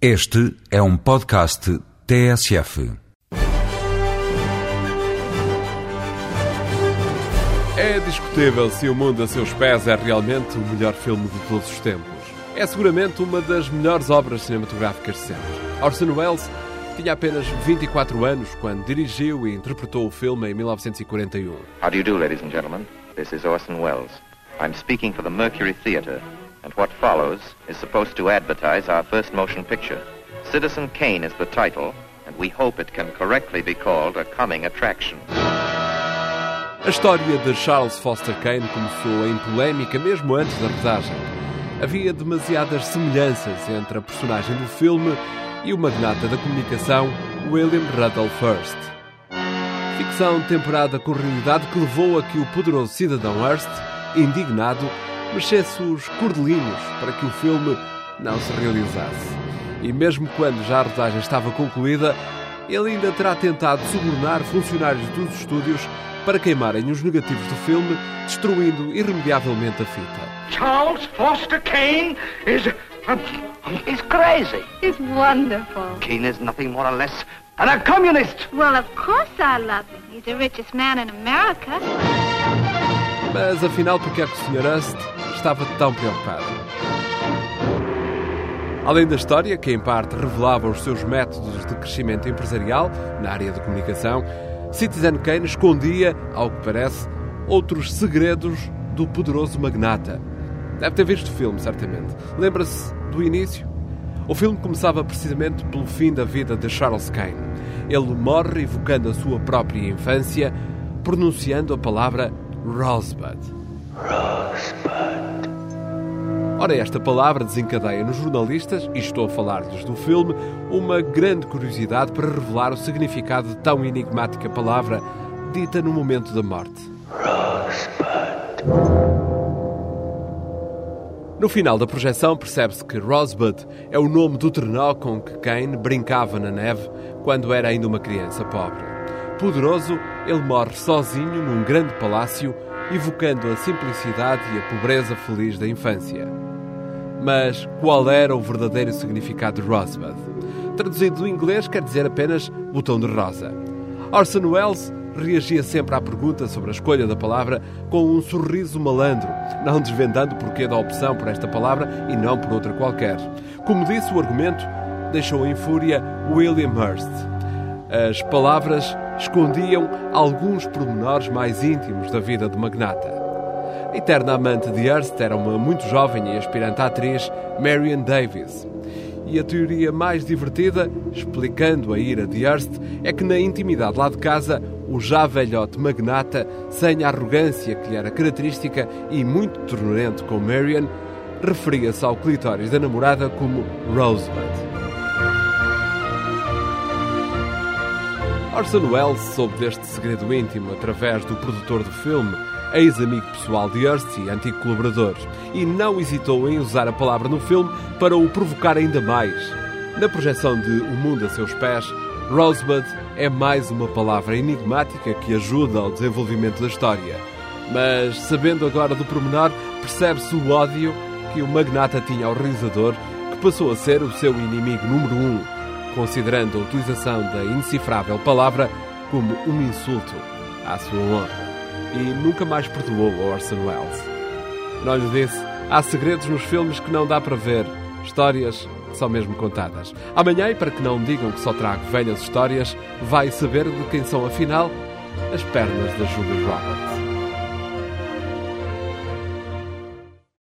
Este é um podcast TSF. É discutível se O Mundo a Seus Pés é realmente o melhor filme de todos os tempos. É seguramente uma das melhores obras cinematográficas de sempre. Orson Welles tinha apenas 24 anos quando dirigiu e interpretou o filme em 1941. How do you do, ladies and gentlemen? This is Orson Welles. I'm speaking for the Mercury Theatre, and what follows is supposed to advertise our first motion picture. Citizen Kane is the title, and we hope it can correctly be called a coming attraction. A história de Charles Foster Kane começou em polémica mesmo antes da rodagem. Havia demasiadas semelhanças entre a personagem do filme e o magnata da comunicação William Randolph Hearst. Ficção temperada com realidade que levou a que o poderoso cidadão Hearst, indignado, mexesse os cordelinhos para que o filme não se realizasse. E mesmo quando já a rodagem estava concluída, ele ainda terá tentado subornar funcionários dos estúdios para queimarem os negativos do filme, destruindo irremediavelmente a fita. Charles Foster Kane is. Is crazy. It's wonderful. Kane is nothing more or less And a communist. Well, of course I love him. He's the richest man in America. Mas afinal, por que é que o Sr. Hearst estava tão preocupado? Além da história, que em parte revelava os seus métodos de crescimento empresarial na área de comunicação, Citizen Kane escondia, ao que parece, outros segredos do poderoso magnata. Deve ter visto o filme, certamente. Lembra-se do início? O filme começava precisamente pelo fim da vida de Charles Kane. Ele morre evocando a sua própria infância, pronunciando a palavra Rosebud. Ora, esta palavra desencadeia nos jornalistas, e estou a falar-lhes do filme, uma grande curiosidade para revelar o significado de tão enigmática palavra dita no momento da morte. No final da projeção percebe-se que Rosebud é o nome do trenó com que Kane brincava na neve quando era ainda uma criança pobre. Poderoso, ele morre sozinho num grande palácio, evocando a simplicidade e a pobreza feliz da infância. Mas qual era o verdadeiro significado de Rosebud? Traduzido do inglês quer dizer apenas botão de rosa. Orson Welles reagia sempre à pergunta sobre a escolha da palavra com um sorriso malandro, não desvendando o porquê da opção por esta palavra e não por outra qualquer. Como disse, o argumento deixou em fúria William Hearst. As palavras escondiam alguns pormenores mais íntimos da vida do magnata. A eterna amante de Hearst era uma muito jovem e aspirante atriz, Marion Davies. E a teoria mais divertida, explicando a ira de Hearst, é que na intimidade lá de casa, o já velhote magnata, sem a arrogância que lhe era característica e muito ternurento com Marion, referia-se ao clitóris da namorada como Rosebud. Orson Welles soube deste segredo íntimo através do produtor do filme, ex-amigo pessoal de Hearst e antigo colaborador, e não hesitou em usar a palavra no filme para o provocar ainda mais. Na projeção de O Mundo a Seus Pés, Rosebud é mais uma palavra enigmática que ajuda ao desenvolvimento da história. Mas, sabendo agora do pormenor, percebe-se o ódio que o magnata tinha ao realizador, que passou a ser o seu inimigo número um, considerando a utilização da indecifrável palavra como um insulto à sua honra e nunca mais perdoou a Orson Welles. Não lhe disse, há segredos nos filmes que não dá para ver, histórias são mesmo contadas. Amanhã, e para que não digam que só trago velhas histórias, vai saber de quem são afinal as pernas da Julia Roberts.